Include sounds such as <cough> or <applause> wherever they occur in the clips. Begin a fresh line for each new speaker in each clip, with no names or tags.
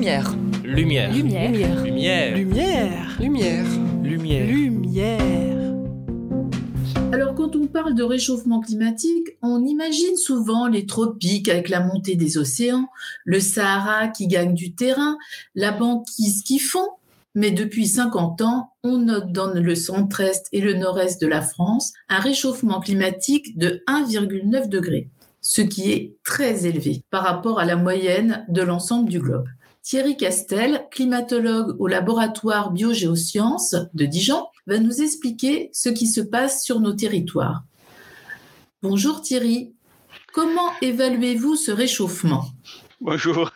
Lumière.
Lumière.
Lumière.
Lumière.
Lumière.
Lumière.
Lumière.
Lumière.
Alors quand on parle de réchauffement climatique, on imagine souvent les tropiques avec la montée des océans, le Sahara qui gagne du terrain, la banquise qui fond. Mais depuis 50 ans, on note dans le centre-est et le nord-est de la France un réchauffement climatique de 1,9 degré, ce qui est très élevé par rapport à la moyenne de l'ensemble du globe. Thierry Castel, climatologue au laboratoire Biogéosciences de Dijon, va nous expliquer ce qui se passe sur nos territoires. Bonjour Thierry, comment évaluez-vous ce réchauffement?
Bonjour,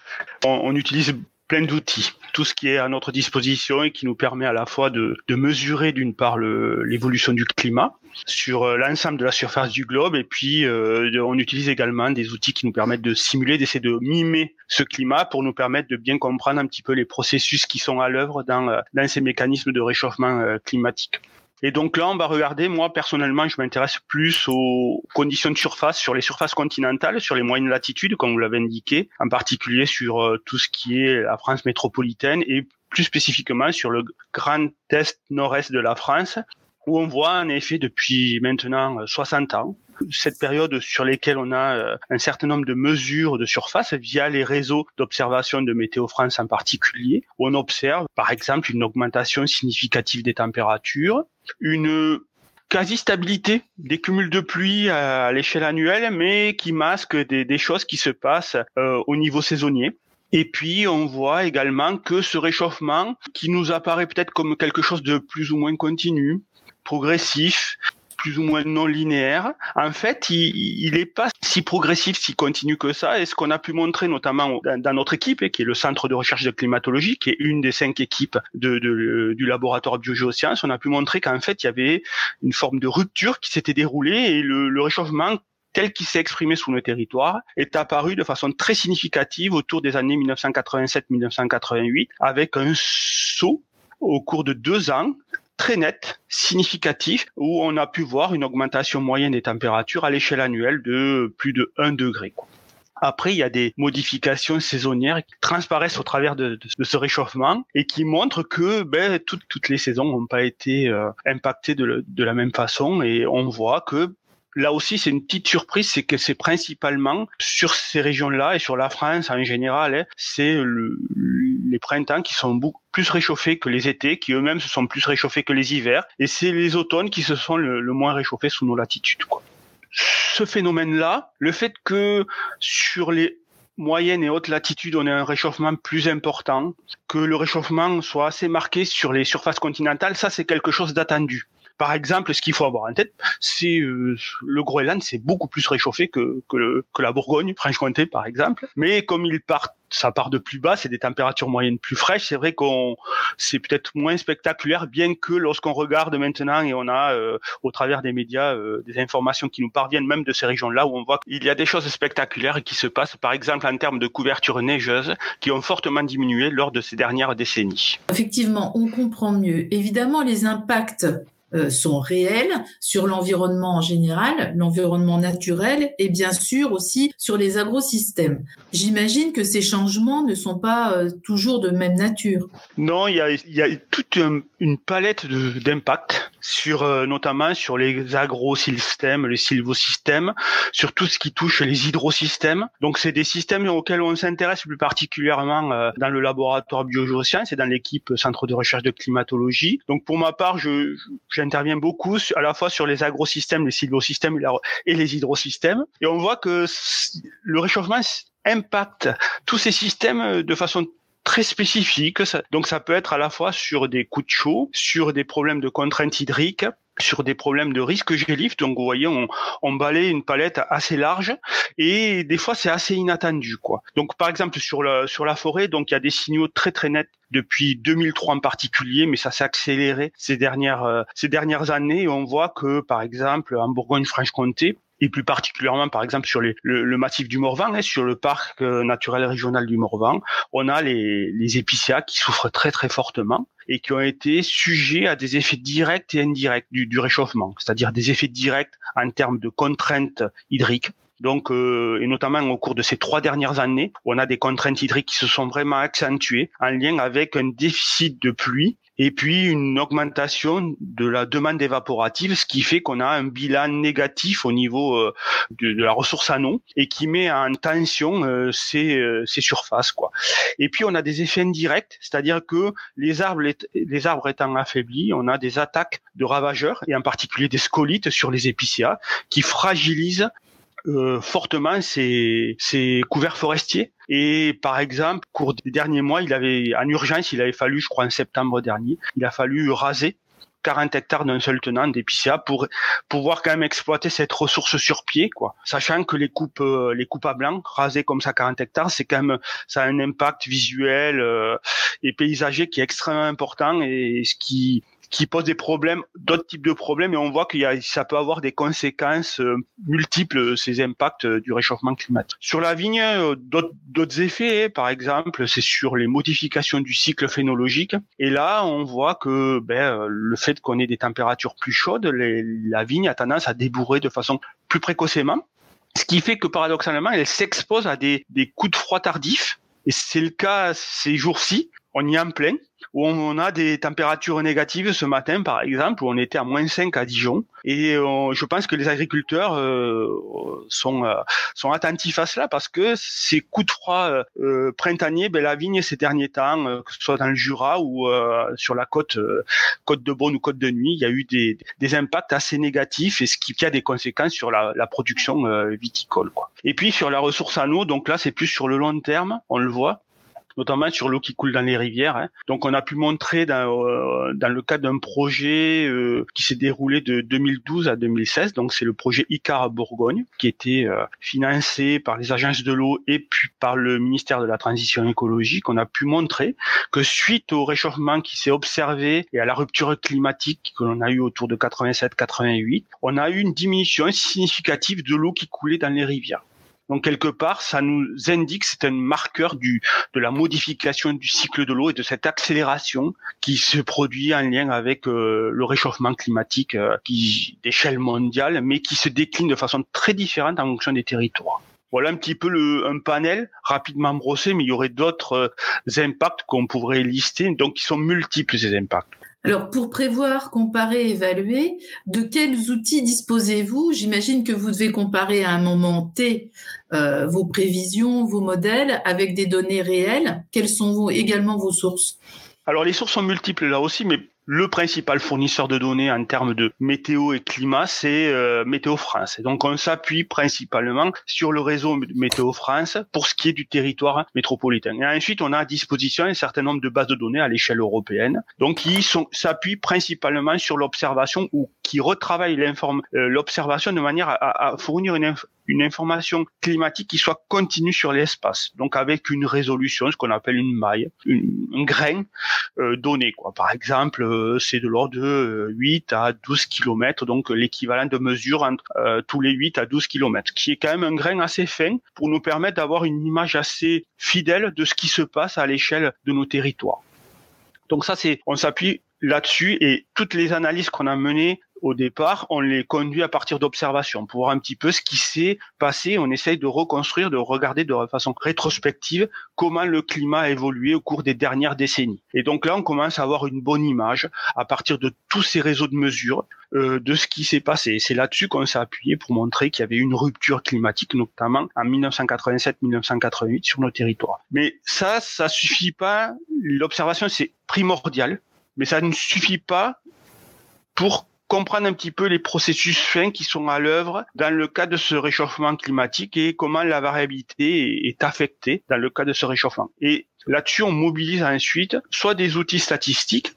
on, utilise plein d'outils, tout ce qui est à notre disposition et qui nous permet à la fois de, mesurer d'une part l'évolution du climat sur euh, l'ensemble de la surface du globe et puis euh, on utilise également des outils qui nous permettent de simuler, d'essayer de mimer ce climat pour nous permettre de bien comprendre un petit peu les processus qui sont à l'œuvre dans, euh, dans ces mécanismes de réchauffement climatique. Et donc là, on va regarder, moi personnellement, je m'intéresse plus aux conditions de surface sur les surfaces continentales, sur les moyennes latitudes, comme vous l'avez indiqué, en particulier sur euh, tout ce qui est la France métropolitaine et plus spécifiquement sur le grand est nord-est de la France, où on voit en effet depuis maintenant 60 ans cette période sur lesquelles on a euh, un certain nombre de mesures de surface via les réseaux d'observation de Météo France en particulier, où on observe par exemple une augmentation significative des températures, une quasi-stabilité des cumuls de pluie à l'échelle annuelle, mais qui masque des, choses qui se passent euh, au niveau saisonnier. Et puis, on voit également que ce réchauffement, qui nous apparaît peut-être comme quelque chose de plus ou moins continu, progressif, plus ou moins non linéaire. En fait, il n'est pas si progressif, si continu que ça. Et ce qu'on a pu montrer notamment dans, notre équipe, qui est le Centre de recherche de climatologie, qui est une des cinq équipes du laboratoire biogéosciences, on a pu montrer qu'en fait, il y avait une forme de rupture qui s'était déroulée et le, le réchauffement tel qu'il s'est exprimé sous nos territoires est apparu de façon très significative autour des années 1987-1988 avec un saut au cours de deux ans très net, significatif, où on a pu voir une augmentation moyenne des températures à l'échelle annuelle de plus de 1 degré. Après, il y a des modifications saisonnières qui transparaissent au travers de, ce réchauffement et qui montrent que ben, toutes, les saisons n'ont pas été euh, impactées de, de la même façon et on voit que là aussi, c'est une petite surprise, c'est que c'est principalement sur ces régions-là et sur la France en général, hein, c'est les printemps qui sont beaucoup plus réchauffés que les étés, qui eux-mêmes se sont plus réchauffés que les hivers, et c'est les automnes qui se sont le, moins réchauffés sous nos latitudes. Ce phénomène-là, le fait que sur les moyennes et hautes latitudes, on ait un réchauffement plus important, que le réchauffement soit assez marqué sur les surfaces continentales, ça c'est quelque chose d'attendu. Par exemple, ce qu'il faut avoir en tête, c'est euh, le Groenland, c'est beaucoup plus réchauffé que, que, que la Bourgogne, Franche-Comté par exemple. Mais comme il part, ça part de plus bas, c'est des températures moyennes plus fraîches. C'est vrai qu'on, c'est peut-être moins spectaculaire, bien que lorsqu'on regarde maintenant et on a euh, au travers des médias euh, des informations qui nous parviennent même de ces régions-là où on voit qu'il y a des choses spectaculaires qui se passent, par exemple en termes de couverture neigeuse, qui ont fortement diminué lors de ces dernières décennies.
Effectivement, on comprend mieux. Évidemment, les impacts sont réels sur l'environnement en général, l'environnement naturel et bien sûr aussi sur les agrosystèmes. J'imagine que ces changements ne sont pas euh, toujours de même nature.
Non, il y a, toute une palette d'impacts sur euh, notamment sur les agrosystèmes, les sylvosystèmes, sur tout ce qui touche les hydrosystèmes. Donc c'est des systèmes auxquels on s'intéresse plus particulièrement euh, dans le laboratoire biogéosciences et dans l'équipe Centre de recherche de climatologie. Donc pour ma part, je j'interviens beaucoup à la fois sur les agrosystèmes, les sylvosystèmes et les hydrosystèmes. Et on voit que le réchauffement impacte tous ces systèmes de façon très spécifique. Donc ça peut être à la fois sur des coups de chaud, sur des problèmes de contraintes hydriques, sur des problèmes de risque gélif. Donc, vous voyez, on, on balaye une palette assez large et des fois, c'est assez inattendu, quoi. Donc, par exemple, sur la, sur la forêt, donc, il y a des signaux très, très nets depuis 2003 en particulier, mais ça s'est accéléré ces dernières, euh, ces dernières années. On voit que, par exemple, en Bourgogne-Franche-Comté, et plus particulièrement par exemple sur le, le, massif du Morvan, hein, sur le parc naturel régional du Morvan, on a les, les épicéas qui souffrent très très fortement et qui ont été sujets à des effets directs et indirects du, du réchauffement, c'est-à-dire des effets directs en termes de contraintes hydriques, Donc, euh, et notamment au cours de ces trois dernières années, on a des contraintes hydriques qui se sont vraiment accentuées en lien avec un déficit de pluie et puis une augmentation de la demande évaporative, ce qui fait qu'on a un bilan négatif au niveau euh, de, la ressource en eau et qui met en tension euh, ces, euh, ces, surfaces. Quoi. Et puis on a des effets indirects, c'est-à-dire que les arbres, les arbres étant affaiblis, on a des attaques de ravageurs et en particulier des scolites sur les épicéas qui fragilisent euh, fortement ces, ces couverts forestiers. Et par exemple, au cours des derniers mois, il avait en urgence, il avait fallu, je crois en septembre dernier, il a fallu raser 40 hectares d'un seul tenant d'épicéa pour pouvoir quand même exploiter cette ressource sur pied, quoi. Sachant que les coupes, euh, les coupes à blanc, rasées comme ça 40 hectares, c'est quand même, ça a un impact visuel euh, et paysager qui est extrêmement important et ce qui, qui pose des problèmes, d'autres types de problèmes, et on voit qu'il y a, ça peut avoir des conséquences euh, multiples ces impacts euh, du réchauffement climatique. Sur la vigne, euh, d'autres effets, par exemple, c'est sur les modifications du cycle phénologique. Et là, on voit que ben, le fait qu'on ait des températures plus chaudes, la vigne a tendance à débourrer de façon plus précocement, ce qui fait que paradoxalement, elle s'expose à des, des coups de froid tardifs. Et c'est le cas ces jours-ci. On y est en plein où on a des températures négatives ce matin, par exemple, où on était à moins 5 à Dijon. Et euh, je pense que les agriculteurs euh, sont, euh, sont attentifs à cela parce que ces coups de froid printaniers, ben, la vigne ces derniers temps, que ce soit dans le Jura ou sur la côte, côte de Beaune ou côte de Nuit, il y a eu des, des impacts assez négatifs et ce qui, a des conséquences sur la, la production viticole. Quoi. Et puis sur la ressource en eau, donc là c'est plus sur le long terme, on le voit notamment sur l'eau qui coule dans les rivières. Hein. Donc on a pu montrer dans, euh, le cadre d'un projet euh, qui s'est déroulé de 2012 à 2016, donc c'est le projet ICAR à Bourgogne, qui était euh, financé par les agences de l'eau et puis par le ministère de la Transition écologique. On a pu montrer que suite au réchauffement qui s'est observé et à la rupture climatique que l'on a eu autour de 87-88, on a eu une diminution significative de l'eau qui coulait dans les rivières. Donc quelque part, ça nous indique, c'est un marqueur du, de la modification du cycle de l'eau et de cette accélération qui se produit en lien avec euh, le réchauffement climatique euh, qui d'échelle mondiale, mais qui se décline de façon très différente en fonction des territoires. Voilà un petit peu le, un panel rapidement brossé, mais il y aurait d'autres euh, impacts qu'on pourrait lister, donc qui sont multiples ces impacts.
Alors, pour prévoir, comparer, évaluer, de quels outils disposez-vous? J'imagine que vous devez comparer à un moment T euh, vos prévisions, vos modèles avec des données réelles. Quelles sont également vos sources?
Alors, les sources sont multiples là aussi, mais le principal fournisseur de données en termes de météo et climat, c'est euh, Météo France. Et donc on s'appuie principalement sur le réseau Météo France pour ce qui est du territoire métropolitain. Et ensuite, on a à disposition un certain nombre de bases de données à l'échelle européenne. Donc qui s'appuient principalement sur l'observation ou qui retravaillent euh, l'observation de manière à, à fournir une, une information climatique qui soit continue sur l'espace, donc avec une résolution, ce qu'on appelle une maille, une, un grain euh, donné. Quoi. Par exemple, euh, c'est de l'ordre de 8 à 12 km, donc l'équivalent de mesure entre euh, tous les 8 à 12 km, qui est quand même un grain assez fin pour nous permettre d'avoir une image assez fidèle de ce qui se passe à l'échelle de nos territoires. Donc ça, c'est, on s'appuie là-dessus et toutes les analyses qu'on a menées au départ, on les conduit à partir d'observations pour voir un petit peu ce qui s'est passé. On essaye de reconstruire, de regarder de façon rétrospective comment le climat a évolué au cours des dernières décennies. Et donc là, on commence à avoir une bonne image à partir de tous ces réseaux de mesures euh, de ce qui s'est passé. C'est là-dessus qu'on s'est appuyé pour montrer qu'il y avait une rupture climatique, notamment en 1987-1988 sur nos territoires. Mais ça, ça suffit pas. L'observation, c'est primordial, mais ça ne suffit pas pour comprendre un petit peu les processus fins qui sont à l'œuvre dans le cas de ce réchauffement climatique et comment la variabilité est affectée dans le cas de ce réchauffement. Et là-dessus, on mobilise ensuite soit des outils statistiques,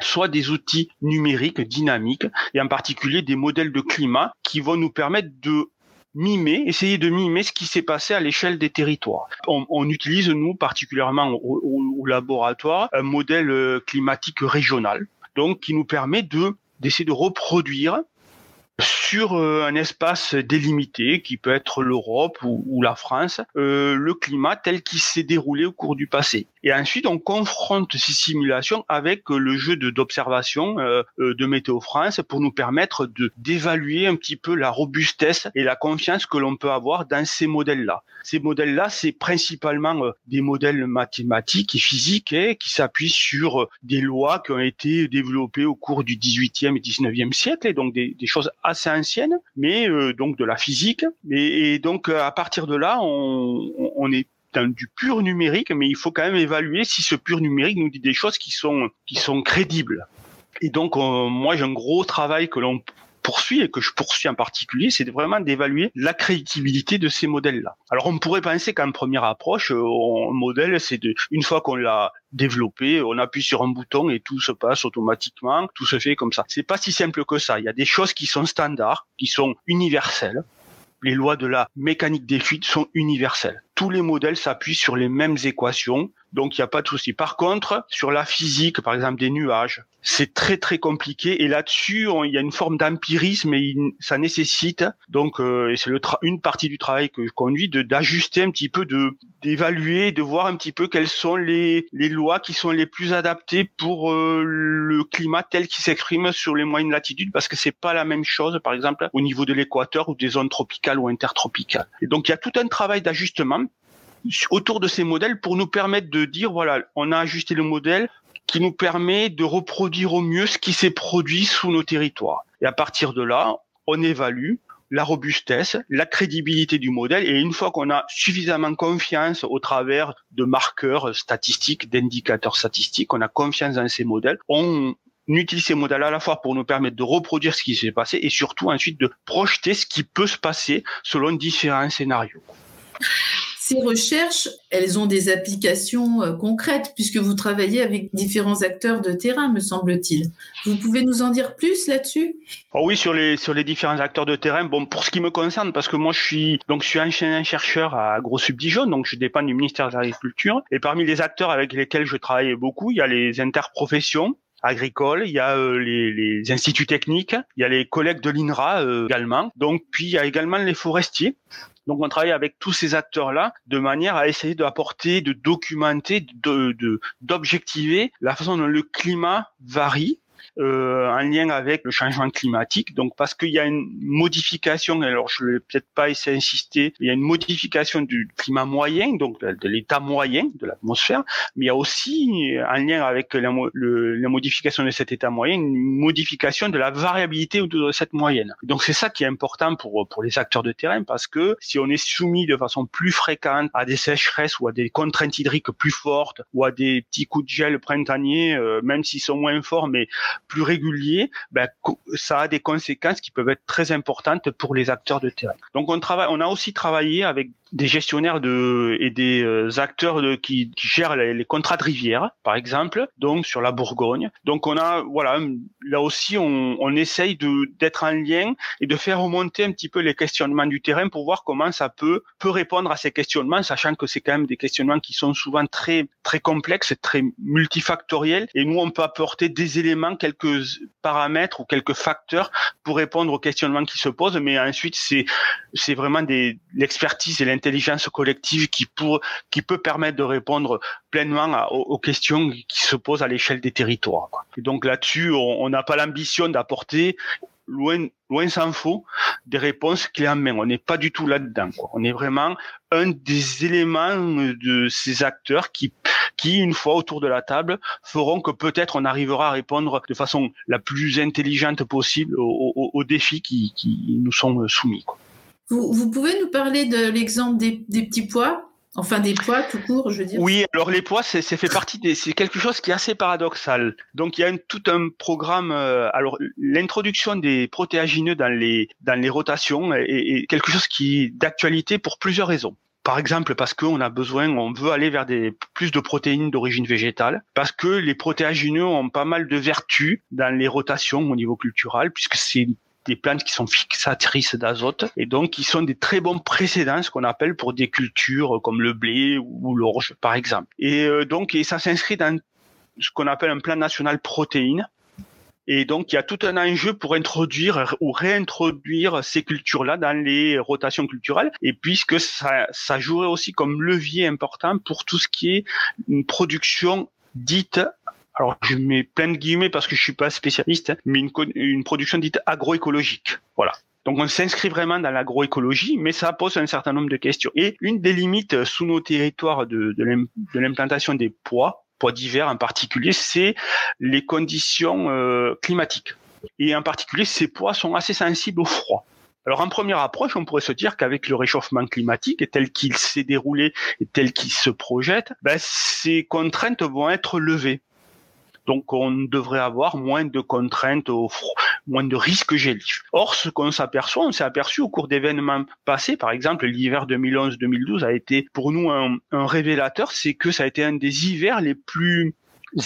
soit des outils numériques dynamiques, et en particulier des modèles de climat qui vont nous permettre de mimer, essayer de mimer ce qui s'est passé à l'échelle des territoires. On, utilise, nous, particulièrement au, laboratoire, un modèle euh, climatique régional, donc qui nous permet de d'essayer de reproduire sur euh, un espace délimité qui peut être l'Europe ou, la France, euh, le climat tel qu'il s'est déroulé au cours du passé. Et ensuite, on confronte ces simulations avec le jeu d'observation de Météo France pour nous permettre de d'évaluer un petit peu la robustesse et la confiance que l'on peut avoir dans ces modèles-là. Ces modèles-là, c'est principalement des modèles mathématiques et physiques hein, qui s'appuient sur des lois qui ont été développées au cours du 18e et 19e siècle, et donc des, des choses assez anciennes, mais donc de la physique. Et, et donc à partir de là, on, on est du pur numérique, mais il faut quand même évaluer si ce pur numérique nous dit des choses qui sont qui sont crédibles. Et donc euh, moi j'ai un gros travail que l'on poursuit et que je poursuis en particulier, c'est vraiment d'évaluer la crédibilité de ces modèles-là. Alors on pourrait penser qu'en première approche, euh, un modèle, c'est de, une fois qu'on l'a développé, on appuie sur un bouton et tout se passe automatiquement, tout se fait comme ça. C'est pas si simple que ça. Il y a des choses qui sont standards, qui sont universelles les lois de la mécanique des fluides sont universelles. Tous les modèles s'appuient sur les mêmes équations, donc il n'y a pas de souci. Par contre, sur la physique, par exemple des nuages, c'est très très compliqué et là-dessus il y a une forme d'empirisme et ça nécessite donc euh, et c'est une partie du travail que je conduis d'ajuster un petit peu de d'évaluer de voir un petit peu quelles sont les les lois qui sont les plus adaptées pour euh, le climat tel qu'il s'exprime sur les moyennes latitudes parce que c'est pas la même chose par exemple au niveau de l'équateur ou des zones tropicales ou intertropicales. Et donc il y a tout un travail d'ajustement autour de ces modèles pour nous permettre de dire voilà, on a ajusté le modèle qui nous permet de reproduire au mieux ce qui s'est produit sous nos territoires. Et à partir de là, on évalue la robustesse, la crédibilité du modèle et une fois qu'on a suffisamment confiance au travers de marqueurs statistiques, d'indicateurs statistiques, on a confiance dans ces modèles, on utilise ces modèles à la fois pour nous permettre de reproduire ce qui s'est passé et surtout ensuite de projeter ce qui peut se passer selon différents scénarios.
Ces recherches, elles ont des applications euh, concrètes puisque vous travaillez avec différents acteurs de terrain, me semble-t-il. Vous pouvez nous en dire plus là-dessus?
Oh Oui, sur les sur les différents acteurs de terrain. Bon, pour ce qui me concerne, parce que moi je suis donc je suis enseignant chercheur à Gros Subdijon, donc je dépends du ministère de l'Agriculture. Et parmi les acteurs avec lesquels je travaille beaucoup, il y a les interprofessions agricoles, il y a euh, les, les, instituts techniques, il y a les collègues de l'INRA euh, également. Donc puis il y a également les forestiers donc on travaille avec tous ces acteurs-là de manière à essayer d'apporter, de documenter, de d'objectiver la façon dont le climat varie euh, en lien avec le changement climatique. Donc parce qu'il y a une modification, alors je ne vais peut-être pas essayer d'insister, il y a une modification du climat moyen, donc de l'état moyen de l'atmosphère, mais il y a aussi en lien avec la, modification de cet état moyen, une modification de la variabilité de cette moyenne. Donc c'est ça qui est important pour pour les acteurs de terrain parce que si on est soumis de façon plus fréquente à des sécheresses ou à des contraintes hydriques plus fortes ou à des petits coups de gel printaniers, euh, même s'ils sont moins forts, mais plus régulier, ben, ça a des conséquences qui peuvent être très importantes pour les acteurs de terrain. Donc on travaille, on a aussi travaillé avec des gestionnaires de et des euh, acteurs de, qui, qui gèrent les, contrats de rivière, par exemple, donc sur la Bourgogne. Donc on a voilà là aussi on, on essaye de d'être en lien et de faire remonter un petit peu les questionnements du terrain pour voir comment ça peut peut répondre à ces questionnements, sachant que c'est quand même des questionnements qui sont souvent très très complexes, très multifactoriels, et nous on peut apporter des éléments, quelques paramètres ou quelques facteurs pour répondre aux questionnements qui se posent, mais ensuite c'est c'est vraiment des l'expertise et l'intelligence collective qui peut permettre de répondre pleinement aux, questions qui se posent à l'échelle des territoires. Et donc là-dessus, on n'a pas l'ambition d'apporter loin, loin s'en faut, des réponses clés en main. On n'est pas du tout là-dedans. On est vraiment un des éléments de ces acteurs qui, une fois autour de la table, feront que peut-être on arrivera à répondre de façon la plus intelligente possible aux, défis qui, nous sont soumis.
Vous, pouvez nous parler de l'exemple des, petits pois? Enfin, des pois tout court, je veux dire.
Oui, alors les pois, c'est fait partie c'est quelque chose qui est assez paradoxal. Donc il y a tout un programme. Euh, alors l'introduction des protéagineux dans les dans les rotations est, est quelque chose qui d'actualité pour plusieurs raisons. Par exemple, parce qu'on a besoin, on veut aller vers des plus de protéines d'origine végétale, parce que les protéagineux ont pas mal de vertus dans les rotations au niveau culturel, puisque c'est des plantes qui sont fixatrices d'azote et donc qui sont des très bons précédents, ce qu'on appelle pour des cultures comme le blé ou l'orge par exemple. Et euh, donc ça s'inscrit dans ce qu'on appelle un plan national protéines Et donc, il y a tout un enjeu pour introduire ou réintroduire ces cultures-là dans les rotations culturelles. Et puisque ça, ça jouerait aussi comme levier important pour tout ce qui est une production dite alors je mets plein de guillemets parce que je suis pas spécialiste, hein, mais une, production dite agroécologique. Voilà. Donc on s'inscrit vraiment dans l'agroécologie, mais ça pose un certain nombre de questions. Et une des limites sous nos territoires de, l'implantation des pois, pois d'hiver en particulier, c'est les conditions euh, climatiques. Et en particulier, ces pois sont assez sensibles au froid. Alors en première approche, on pourrait se dire qu'avec le réchauffement climatique tel qu'il s'est déroulé et tel qu'il se projette, ben, ces contraintes vont être levées. Donc on devrait avoir moins de contraintes au moins de risques gélifs. Or, ce qu'on s'aperçoit, on s'est aperçu au cours d'événements passés, par exemple l'hiver 2011-2012 a été pour nous un révélateur, c'est que ça a été un des hivers les plus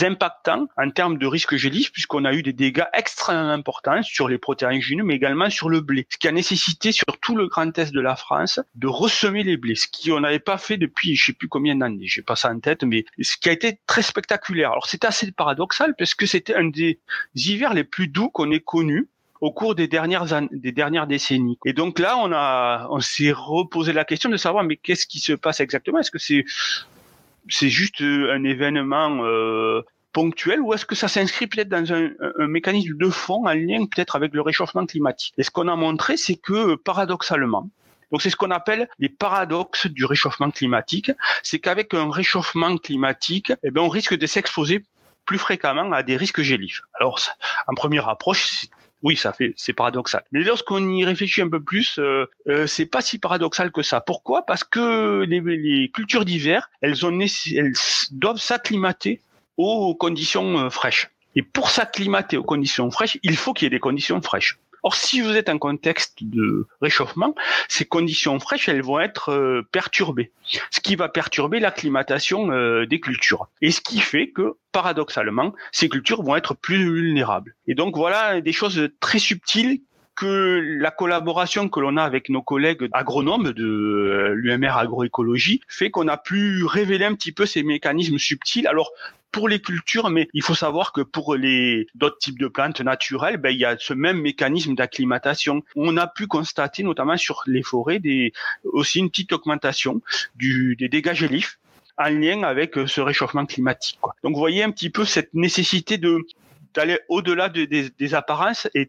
impactants en termes de risque gélisses puisqu'on a eu des dégâts extrêmement importants sur les protéagineux, mais également sur le blé. Ce qui a nécessité sur tout le grand est de la France de ressemer les blés, ce qu'on n'avait pas fait depuis je sais plus combien d'années, j'ai pas ça en tête, mais ce qui a été très spectaculaire. Alors c'était assez paradoxal parce que c'était un des hivers les plus doux qu'on ait connus au cours des dernières des dernières décennies. Et donc là, on a, on s'est reposé la question de savoir, mais qu'est-ce qui se passe exactement? Est-ce que c'est c'est juste euh, un événement euh, ponctuel ou est-ce que ça s'inscrit peut-être dans un, un, mécanisme de fond en lien peut-être avec le réchauffement climatique? Et ce qu'on a montré, c'est que paradoxalement, donc c'est ce qu'on appelle les paradoxes du réchauffement climatique, c'est qu'avec un réchauffement climatique, eh bien, on risque de s'exposer plus fréquemment à des risques gélifs. Alors, en première approche, oui, ça fait, c'est paradoxal. Mais lorsqu'on y réfléchit un peu plus, euh, euh, c'est pas si paradoxal que ça. Pourquoi? Parce que les, les cultures d'hiver, elles, elles doivent s'acclimater aux conditions euh, fraîches. Et pour s'acclimater aux conditions fraîches, il faut qu'il y ait des conditions fraîches. Or, si vous êtes en contexte de réchauffement, ces conditions fraîches, elles vont être euh, perturbées, ce qui va perturber l'acclimatation euh, des cultures. Et ce qui fait que, paradoxalement, ces cultures vont être plus vulnérables. Et donc, voilà des choses très subtiles que la collaboration que l'on a avec nos collègues agronomes de euh, l'UMR agroécologie fait qu'on a pu révéler un petit peu ces mécanismes subtils. Alors pour les cultures, mais il faut savoir que pour les d'autres types de plantes naturelles, ben, il y a ce même mécanisme d'acclimatation. On a pu constater, notamment sur les forêts, des, aussi une petite augmentation du, des dégâts gélifs en lien avec ce réchauffement climatique. Quoi. Donc vous voyez un petit peu cette nécessité de d'aller au-delà des, apparences et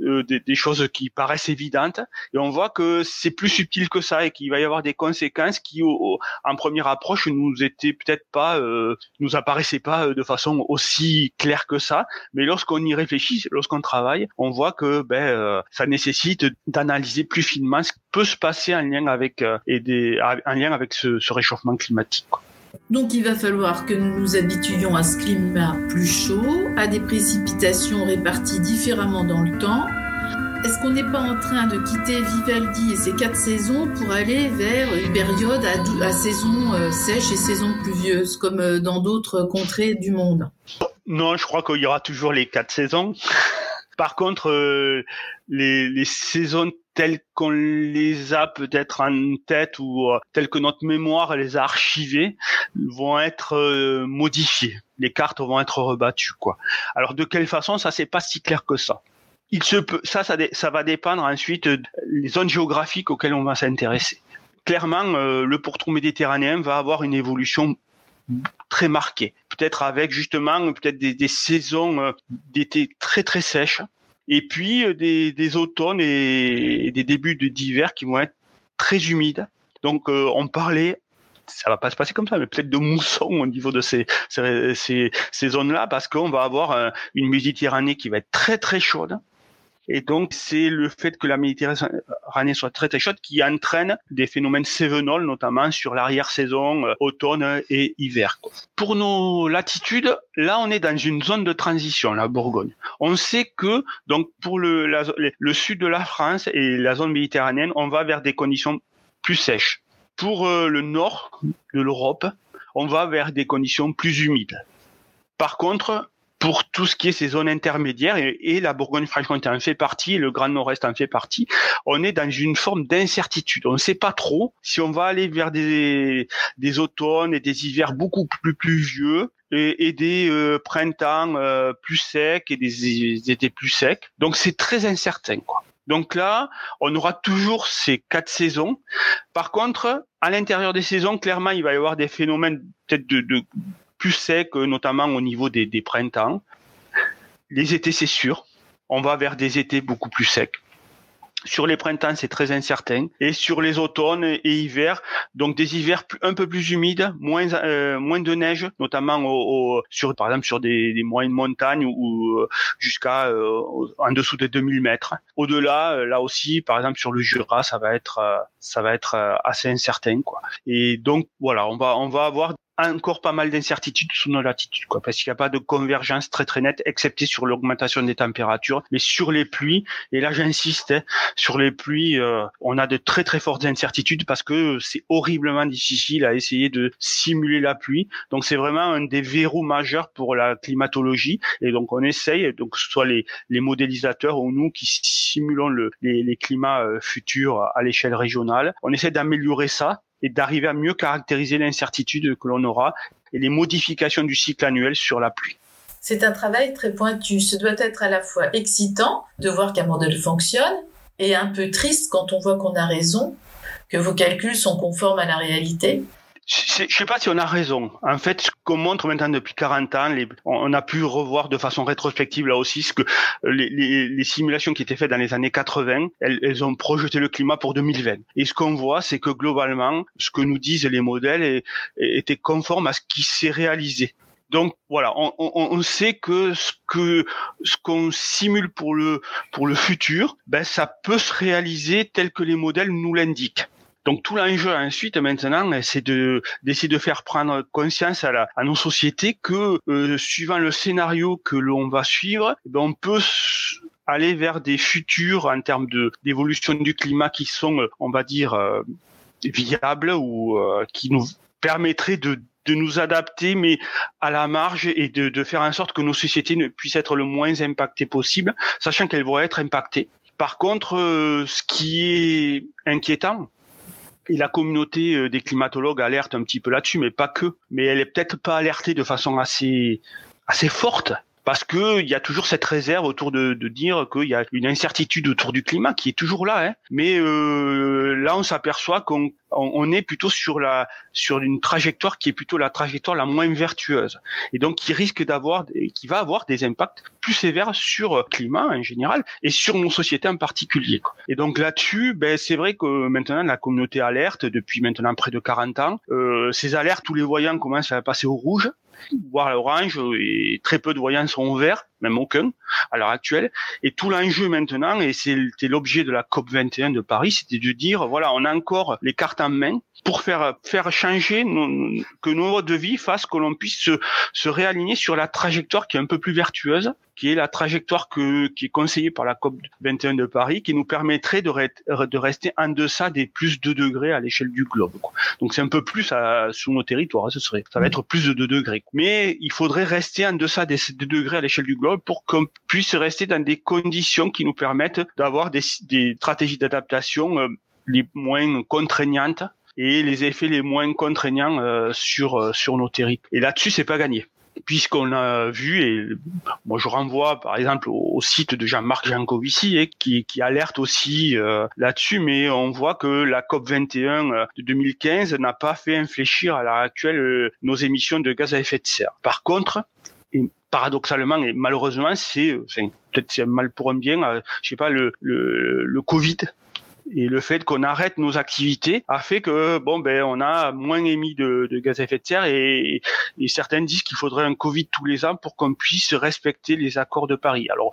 euh, des, des, choses qui paraissent évidentes. Et on voit que c'est plus subtil que ça et qu'il va y avoir des conséquences qui, en première approche, nous étaient peut-être pas, euh, nous apparaissaient pas euh, de façon aussi claire que ça. Mais lorsqu'on y réfléchit, lorsqu'on travaille, on voit que ben, euh, ça nécessite d'analyser plus finement ce qui peut se passer en lien avec et des, en lien avec ce, ce réchauffement climatique. Quoi.
Donc il va falloir que nous nous habituions à ce climat plus chaud, à des précipitations réparties différemment dans le temps. Est-ce qu'on n'est pas en train de quitter Vivaldi et ses quatre saisons pour aller vers une période à, saison euh, sèche et saison pluvieuse, comme euh, dans d'autres contrées du monde?
Non, je crois qu'il y aura toujours les quatre saisons. <laughs> Par contre, euh, les, les saisons telles qu'on les a peut-être en tête ou euh, telles que notre mémoire les a archivées vont être euh, modifiées. Les cartes vont être rebattues, quoi. Alors de quelle façon, ça c'est pas si clair que ça. Il se peut, ça, ça, ça va dépendre ensuite des zones géographiques auxquelles on va s'intéresser. Clairement, euh, le pourtour méditerranéen va avoir une évolution très marquée. Peut-être avec justement peut-être des, des saisons d'été très très sèches et puis euh, des, des automnes et des débuts d'hiver qui vont être très humides. Donc euh, on parlait ça va pas se passer comme ça, mais peut-être de mousson au niveau de ces, ces, ces, zones-là, parce qu'on va avoir euh, une Méditerranée qui va être très très chaude, et donc, c'est le fait que la Méditerranée soit très très chaude qui entraîne des phénomènes sévenols, notamment sur l'arrière-saison, euh, automne et hiver. Pour nos latitudes, là, on est dans une zone de transition, la Bourgogne. On sait que, donc, pour le, sud de la France et la zone méditerranéenne, on va vers des conditions plus sèches. Pour euh, le nord de l'Europe, on va vers des conditions plus humides. Par contre, pour tout ce qui est ces zones intermédiaires, et, la Bourgogne-Franche-Comté en fait partie, le Grand Nord-Est en fait partie, on est dans une forme d'incertitude. On ne sait pas trop si on va aller vers des, des automnes et des hivers beaucoup plus pluvieux, et, des euh, printemps euh, plus secs et des, étés plus secs. Donc c'est très incertain. Quoi. Donc là, on aura toujours ces quatre saisons. Par contre, à l'intérieur des saisons, clairement, il va y avoir des phénomènes peut-être de, de, plus secs, notamment au niveau des, printemps. Les étés, c'est sûr. On va vers des étés beaucoup plus secs. Sur les printemps, c'est très incertain. Et sur les automnes et hivers, donc des hivers un peu plus humides, moins euh, moins de neige, notamment au, sur par exemple sur des, moyennes montagnes ou euh, jusqu'à euh, en dessous des 2000 mètres. Au-delà, là aussi, par exemple sur le Jura, ça va être ça va être assez incertain quoi. Et donc voilà, on va on va avoir encore pas mal d'incertitudes sous nos latitudes, quoi, parce qu'il n'y a pas de convergence très très nette, excepté sur l'augmentation des températures, mais sur les pluies, et là j'insiste, hein, sur les pluies, euh, on a de très très fortes incertitudes parce que c'est horriblement difficile à essayer de simuler la pluie, donc c'est vraiment un des verrous majeurs pour la climatologie, et donc on essaye, donc que ce soit les, les modélisateurs ou nous qui simulons le, les, les climats euh, futurs à l'échelle régionale, on essaie d'améliorer ça et d'arriver à mieux caractériser l'incertitude que l'on aura et les modifications du cycle annuel sur la pluie.
C'est un travail très pointu. Ce doit être à la fois excitant de voir qu'un modèle fonctionne et un peu triste quand on voit qu'on a raison, que vos calculs sont conformes à la réalité
je ne sais pas si on a raison. En fait, ce qu'on montre maintenant depuis 40 ans, on a pu revoir de façon rétrospective là aussi ce que les, simulations qui étaient faites dans les années 80, elles, ont projeté le climat pour 2020. Et ce qu'on voit, c'est que globalement, ce que nous disent les modèles était conforme à ce qui s'est réalisé. Donc voilà, on, sait que ce que ce qu'on simule pour le pour le futur, ben ça peut se réaliser tel que les modèles nous l'indiquent. Donc tout l'enjeu ensuite maintenant, c'est de d'essayer de faire prendre conscience à, la, à nos sociétés que euh, suivant le scénario que l'on va suivre, eh ben, on peut aller vers des futurs en termes de d'évolution du climat qui sont, euh, on va dire, euh, viables ou qui nous permettraient de de nous adapter, mais à la marge et de, de faire en sorte que nos sociétés ne puissent être le moins impactées possible, sachant qu'elles vont être impactées. Par contre, ce qui est inquiétant, et la communauté euh, des climatologues alerte un petit peu là-dessus, mais pas que. Mais elle est peut-être pas alertée de façon assez assez forte parce que il y a toujours cette réserve autour de, de dire qu'il y a une incertitude autour du climat qui est toujours là. Hein. Mais euh, là, on s'aperçoit qu'on on, est plutôt sur la sur une trajectoire qui est plutôt la trajectoire la moins vertueuse et donc qui risque d'avoir qui va avoir des impacts plus sévères sur le climat en général et sur nos sociétés en particulier. Et donc là-dessus, ben c'est vrai que maintenant la communauté alerte depuis maintenant près de 40 ans. Euh, ces alertes, tous les voyants commencent à passer au rouge voire l'orange, et très peu de voyants sont au vert, même aucun, à l'heure actuelle. Et tout l'enjeu maintenant, et c'était l'objet de la COP 21 de Paris, c'était de dire, voilà, on a encore les cartes en main pour faire faire changer que nos modes de vie fassent que l'on puisse se, se réaligner sur la trajectoire qui est un peu plus vertueuse, qui est la trajectoire que, qui est conseillée par la COP 21 de Paris, qui nous permettrait de, de rester en deçà des plus de 2 degrés à l'échelle du globe. Donc c'est un peu plus à, sur nos territoires, ce serait, ça va être plus de 2 degrés. Mais il faudrait rester en deçà des 2 degrés à l'échelle du globe pour qu'on puisse rester dans des conditions qui nous permettent d'avoir des, des stratégies d'adaptation euh, les moins contraignantes et les effets les moins contraignants euh, sur euh, sur nos territoires. Et là-dessus, c'est pas gagné puisqu'on a vu, et moi je renvoie par exemple au, site de Jean-Marc Jancovici hein, qui, qui alerte aussi euh, là-dessus, mais on voit que la COP 21 de 2015 n'a pas fait infléchir à l'heure actuelle nos émissions de gaz à effet de serre. Par contre, paradoxalement et malheureusement, c'est peut-être c'est mal pour un bien, je sais pas le, le, le Covid et le fait qu'on arrête nos activités a fait que bon ben on a moins émis de, de gaz à effet de serre et, et certains disent qu'il faudrait un Covid tous les ans pour qu'on puisse respecter les accords de Paris. Alors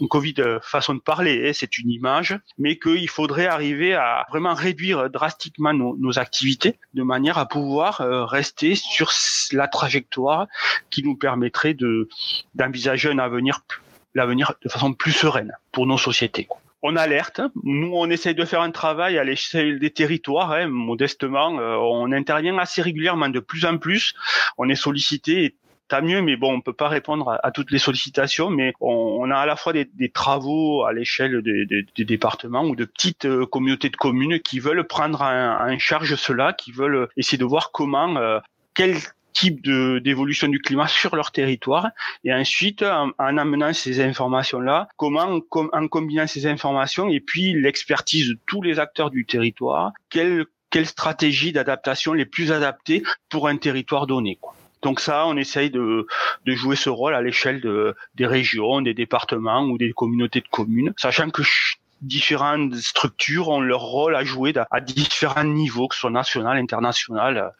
un Covid euh, façon de parler, hein, c'est une image, mais qu'il faudrait arriver à vraiment réduire drastiquement nos, nos, activités de manière à pouvoir euh, rester sur la trajectoire qui nous permettrait de d'envisager un avenir l'avenir de façon plus sereine pour nos sociétés on alerte. Nous, on essaye de faire un travail à l'échelle des territoires, hein, modestement. Euh, on intervient assez régulièrement, de plus en plus. On est sollicité. Tant mieux, mais bon, on peut pas répondre à, toutes les sollicitations, mais on, a à la fois des, travaux à l'échelle des, départements ou de petites euh, communautés de communes qui veulent prendre en, charge cela, qui veulent essayer de voir comment, euh, quelle type de d'évolution du climat sur leur territoire et ensuite en, amenant ces informations là comment en combinant ces informations et puis l'expertise de tous les acteurs du territoire quelle quelle stratégie d'adaptation les plus adaptées pour un territoire donné quoi. Donc ça, on essaye de, de jouer ce rôle à l'échelle de, des régions, des départements ou des communautés de communes, sachant que différentes structures ont leur rôle à jouer à différents niveaux, que ce soit national, international.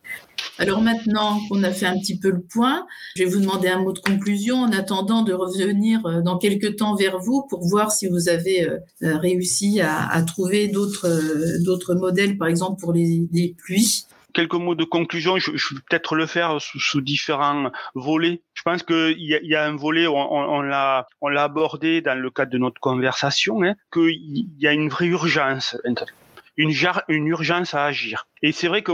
Alors maintenant qu'on a fait un petit peu le point, je vais vous demander un mot de conclusion en attendant de revenir euh, dans quelques temps vers vous pour voir si vous avez euh, euh, réussi à, trouver d'autres modèles, par exemple pour les, pluies
quelques mots de conclusion. Je, vais peut-être le faire sous, différents volets. Je pense qu'il y a, un volet, on, on, l'a on l'a abordé dans le cadre de notre conversation, hein, qu'il y a une vraie urgence, une, une urgence à agir. Et c'est vrai que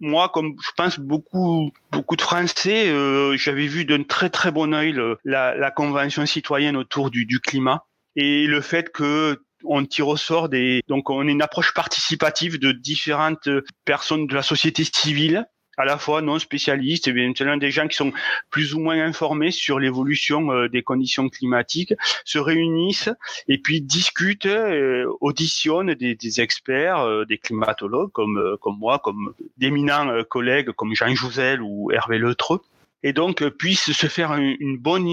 moi, comme je pense beaucoup, beaucoup de Français, euh, j'avais vu d'un très très bon œil la, la, convention citoyenne autour du, du climat et le fait que on tire au sort des donc on a une approche participative de différentes personnes de la société civile à la fois non spécialistes et bien des gens qui sont plus ou moins informés sur l'évolution euh, des conditions climatiques se réunissent et puis discutent, euh, auditionnent des, des experts, euh, des climatologues comme comme moi, comme d'éminents collègues comme Jean Jouzel ou Hervé Letreux et donc euh, puisse se faire une, bonne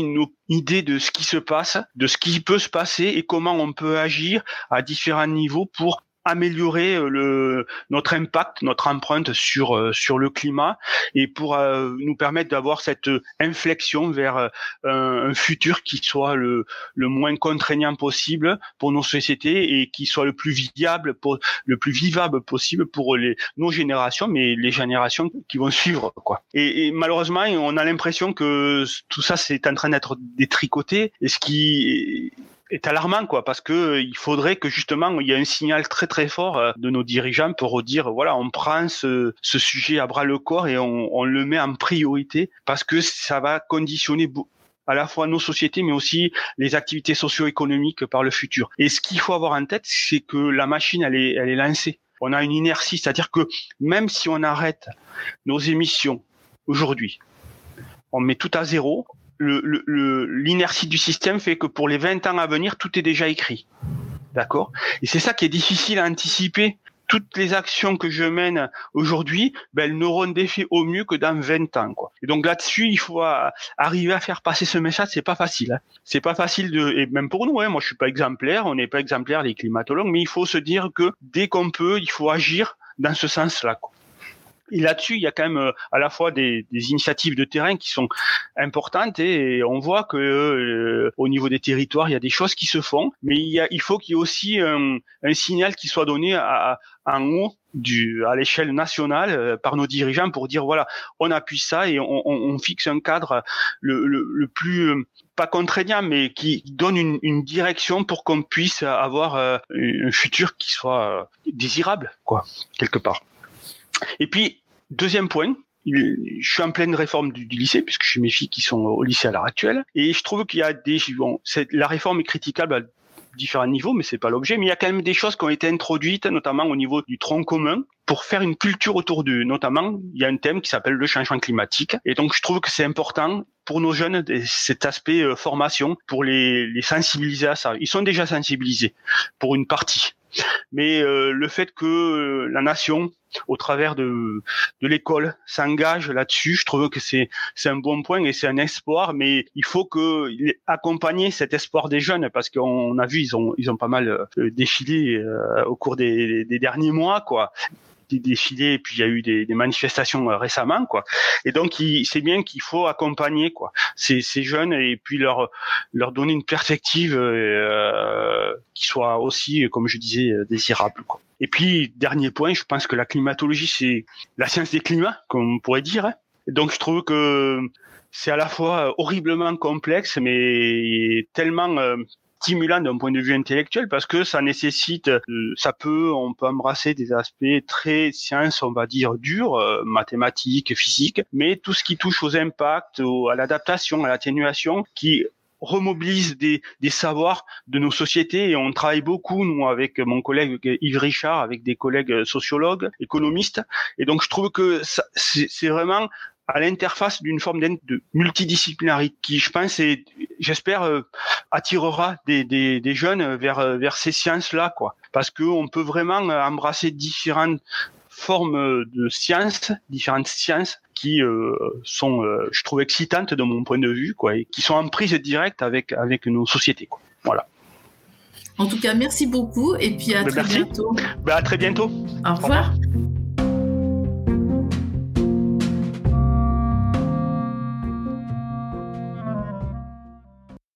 idée de ce qui se passe, de ce qui peut se passer et comment on peut agir à différents niveaux pour améliorer euh, le, notre impact, notre empreinte sur euh, sur le climat et pour euh, nous permettre d'avoir cette inflexion vers un, un, futur qui soit le, le moins contraignant possible pour nos sociétés et qui soit le plus viable, pour, le plus vivable possible pour les nos générations, mais les générations qui vont suivre quoi. Et, et malheureusement, on a l'impression que tout ça c'est en train d'être détricoté et ce qui est alarmant quoi parce que euh, il faudrait que justement il y ait un signal très très fort euh, de nos dirigeants pour dire voilà on prend ce, ce sujet à bras le corps et on, on le met en priorité parce que ça va conditionner à la fois nos sociétés, mais aussi les activités socio-économiques par le futur. Et ce qu'il faut avoir en tête, c'est que la machine, elle est, elle est lancée. On a une inertie, c'est-à-dire que même si on arrête nos émissions aujourd'hui, on met tout à zéro, l'inertie le, du système fait que pour les 20 ans à venir, tout est déjà écrit. D'accord? Et c'est ça qui est difficile à anticiper. Toutes les actions que je mène aujourd'hui, ben, elles n'auront d'effet au mieux que dans 20 ans. Quoi. Et donc là-dessus, il faut arriver à faire passer ce message. C'est pas facile. Hein. C'est pas facile de, et même pour nous. Hein, moi, je suis pas exemplaire. On n'est pas exemplaire les climatologues, mais il faut se dire que dès qu'on peut, il faut agir dans ce sens-là. Quoi. Et là-dessus, il y a quand même euh, à la fois des, des, initiatives de terrain qui sont importantes et on voit que euh, au niveau des territoires, il y a des choses qui se font, mais il, y a, il faut qu'il y ait aussi un, un, signal qui soit donné à, en haut du, à l'échelle nationale euh, par nos dirigeants pour dire voilà, on appuie ça et on, on, fixe un cadre le, le, plus pas contraignant, mais qui donne une, une direction pour qu'on puisse avoir un futur qui soit désirable, quoi, quelque part. Et puis, deuxième point, je suis en pleine réforme du, lycée puisque j'ai mes filles qui sont au lycée à l'heure actuelle. Et je trouve qu'il y a des bon, la réforme est critiquable à différents niveaux mais c'est pas l'objet. Mais il y a quand même des choses qui ont été introduites notamment au niveau du tronc commun pour faire une culture autour d'eux. Notamment il y a un thème qui s'appelle le changement climatique. Et donc je trouve que c'est important pour nos jeunes cet aspect euh, formation pour les, les sensibiliser à ça. Ils sont déjà sensibilisés pour une partie mais euh, le fait que euh, la nation, au travers de, de l'école, s'engage là-dessus, je trouve que c'est un bon point et c'est un espoir. Mais il faut que accompagner cet espoir des jeunes parce qu'on a vu ils ont ils ont pas mal euh, défilé au cours des, des derniers mois quoi des défilés et puis il y a eu des, des manifestations euh, récemment quoi et donc c'est bien qu'il faut accompagner quoi ces, ces, jeunes et puis leur leur donner une perspective euh, qui soit aussi comme je disais euh, désirable quoi et puis dernier point je pense que la climatologie c'est la science des climats comme on pourrait dire hein. donc je trouve que c'est à la fois horriblement complexe mais tellement stimulant d'un point de vue intellectuel parce que ça nécessite, euh, ça peut, on peut embrasser des aspects très sciences, on va dire durs, euh, mathématiques, physiques, mais tout ce qui touche aux impacts, à l'adaptation, à l'atténuation, qui remobilise des, des savoirs de nos sociétés. Et on travaille beaucoup nous avec mon collègue Yves Richard avec des collègues sociologues économistes. Et donc je trouve que c'est vraiment à l'interface d'une forme de multidisciplinarité qui, je pense, et j'espère, euh, attirera des, des, des, jeunes vers, vers ces sciences-là, quoi. Parce qu'on peut vraiment embrasser différentes formes de sciences, différentes sciences qui euh, sont, euh, je trouve, excitantes de mon point de vue, quoi, et qui sont en prise directe avec, avec nos sociétés, quoi. Voilà.
En tout cas, merci beaucoup et puis à
Ben,
très
merci.
bientôt.
Ben, à très bientôt.
Au revoir.
revoir.